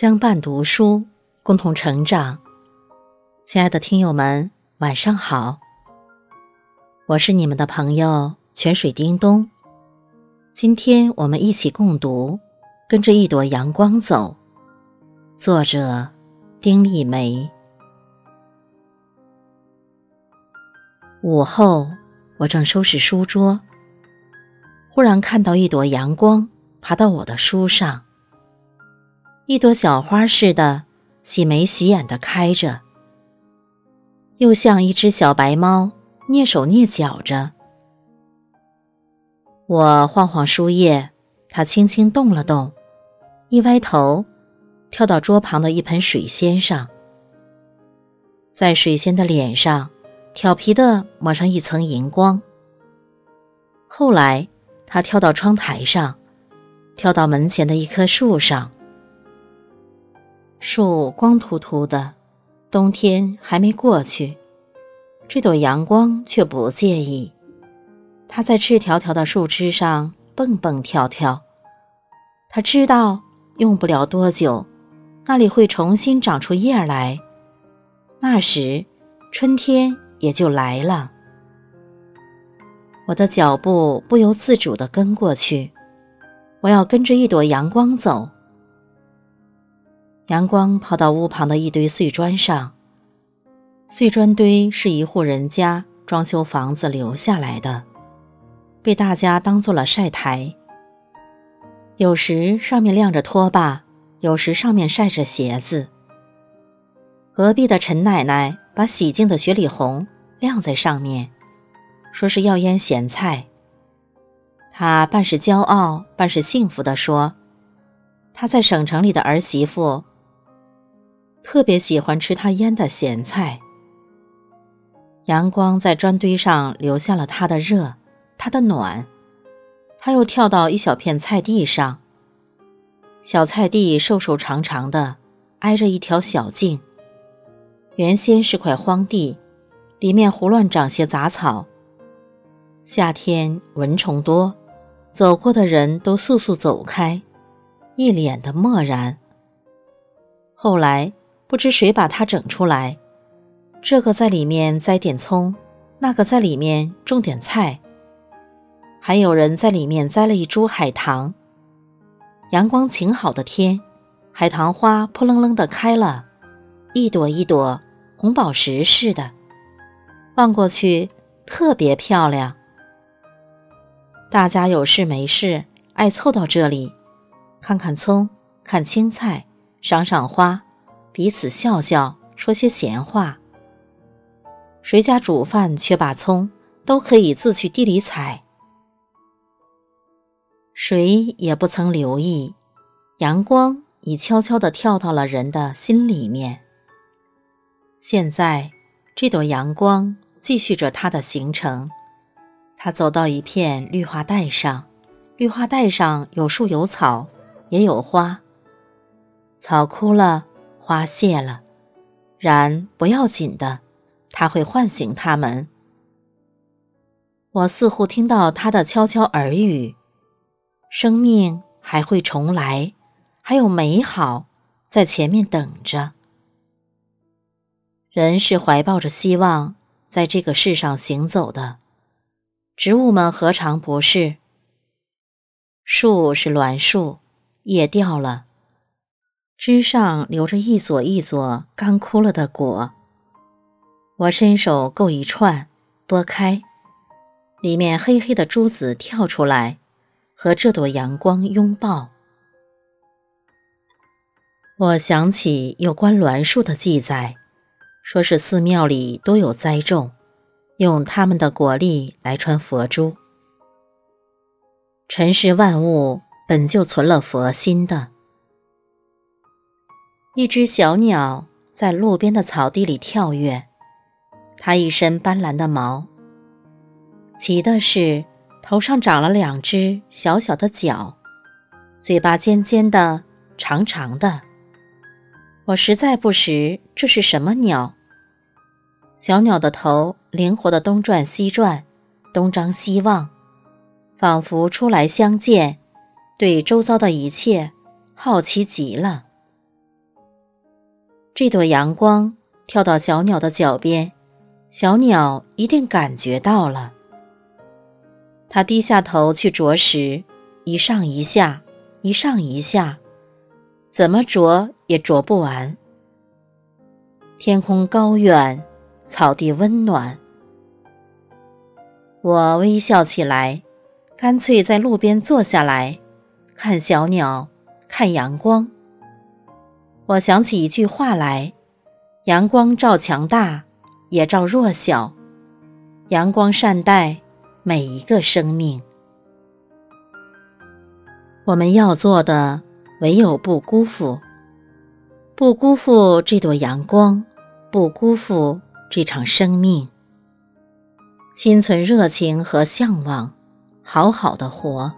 相伴读书，共同成长。亲爱的听友们，晚上好，我是你们的朋友泉水叮咚。今天我们一起共读《跟着一朵阳光走》，作者丁立梅。午后，我正收拾书桌，忽然看到一朵阳光爬到我的书上。一朵小花似的，喜眉喜眼的开着，又像一只小白猫，蹑手蹑脚着。我晃晃书页，它轻轻动了动，一歪头，跳到桌旁的一盆水仙上，在水仙的脸上调皮的抹上一层荧光。后来，它跳到窗台上，跳到门前的一棵树上。树光秃秃的，冬天还没过去，这朵阳光却不介意。它在赤条条的树枝上蹦蹦跳跳。它知道用不了多久，那里会重新长出叶来，那时春天也就来了。我的脚步不由自主的跟过去，我要跟着一朵阳光走。阳光跑到屋旁的一堆碎砖上，碎砖堆是一户人家装修房子留下来的，被大家当做了晒台。有时上面晾着拖把，有时上面晒着鞋子。隔壁的陈奶奶把洗净的雪里红晾在上面，说是要腌咸菜。她半是骄傲，半是幸福的说：“她在省城里的儿媳妇。”特别喜欢吃他腌的咸菜。阳光在砖堆上留下了它的热，它的暖。他又跳到一小片菜地上，小菜地瘦瘦长长的，挨着一条小径。原先是块荒地，里面胡乱长些杂草。夏天蚊虫多，走过的人都速速走开，一脸的漠然。后来。不知谁把它整出来，这个在里面栽点葱，那个在里面种点菜，还有人在里面栽了一株海棠。阳光晴好的天，海棠花扑棱棱的开了，一朵一朵红宝石似的，望过去特别漂亮。大家有事没事，爱凑到这里，看看葱，看青菜，赏赏花。彼此笑笑，说些闲话。谁家煮饭缺把葱，都可以自去地里采。谁也不曾留意，阳光已悄悄的跳到了人的心里面。现在，这朵阳光继续着它的行程。它走到一片绿化带上，绿化带上有树有草，也有花。草枯了。花谢了，然不要紧的，它会唤醒他们。我似乎听到他的悄悄耳语：生命还会重来，还有美好在前面等着。人是怀抱着希望在这个世上行走的，植物们何尝不是？树是栾树，叶掉了。枝上留着一撮一撮干枯了的果，我伸手够一串，拨开，里面黑黑的珠子跳出来，和这朵阳光拥抱。我想起有关栾树的记载，说是寺庙里都有栽种，用他们的果粒来穿佛珠。尘世万物本就存了佛心的。一只小鸟在路边的草地里跳跃，它一身斑斓的毛，奇的是头上长了两只小小的角，嘴巴尖尖的、长长的。我实在不识这是什么鸟。小鸟的头灵活的东转西转，东张西望，仿佛出来相见，对周遭的一切好奇极了。这朵阳光跳到小鸟的脚边，小鸟一定感觉到了。它低下头去啄食，一上一下，一上一下，怎么啄也啄不完。天空高远，草地温暖。我微笑起来，干脆在路边坐下来，看小鸟，看阳光。我想起一句话来：阳光照强大，也照弱小。阳光善待每一个生命。我们要做的，唯有不辜负，不辜负这朵阳光，不辜负这场生命。心存热情和向往，好好的活。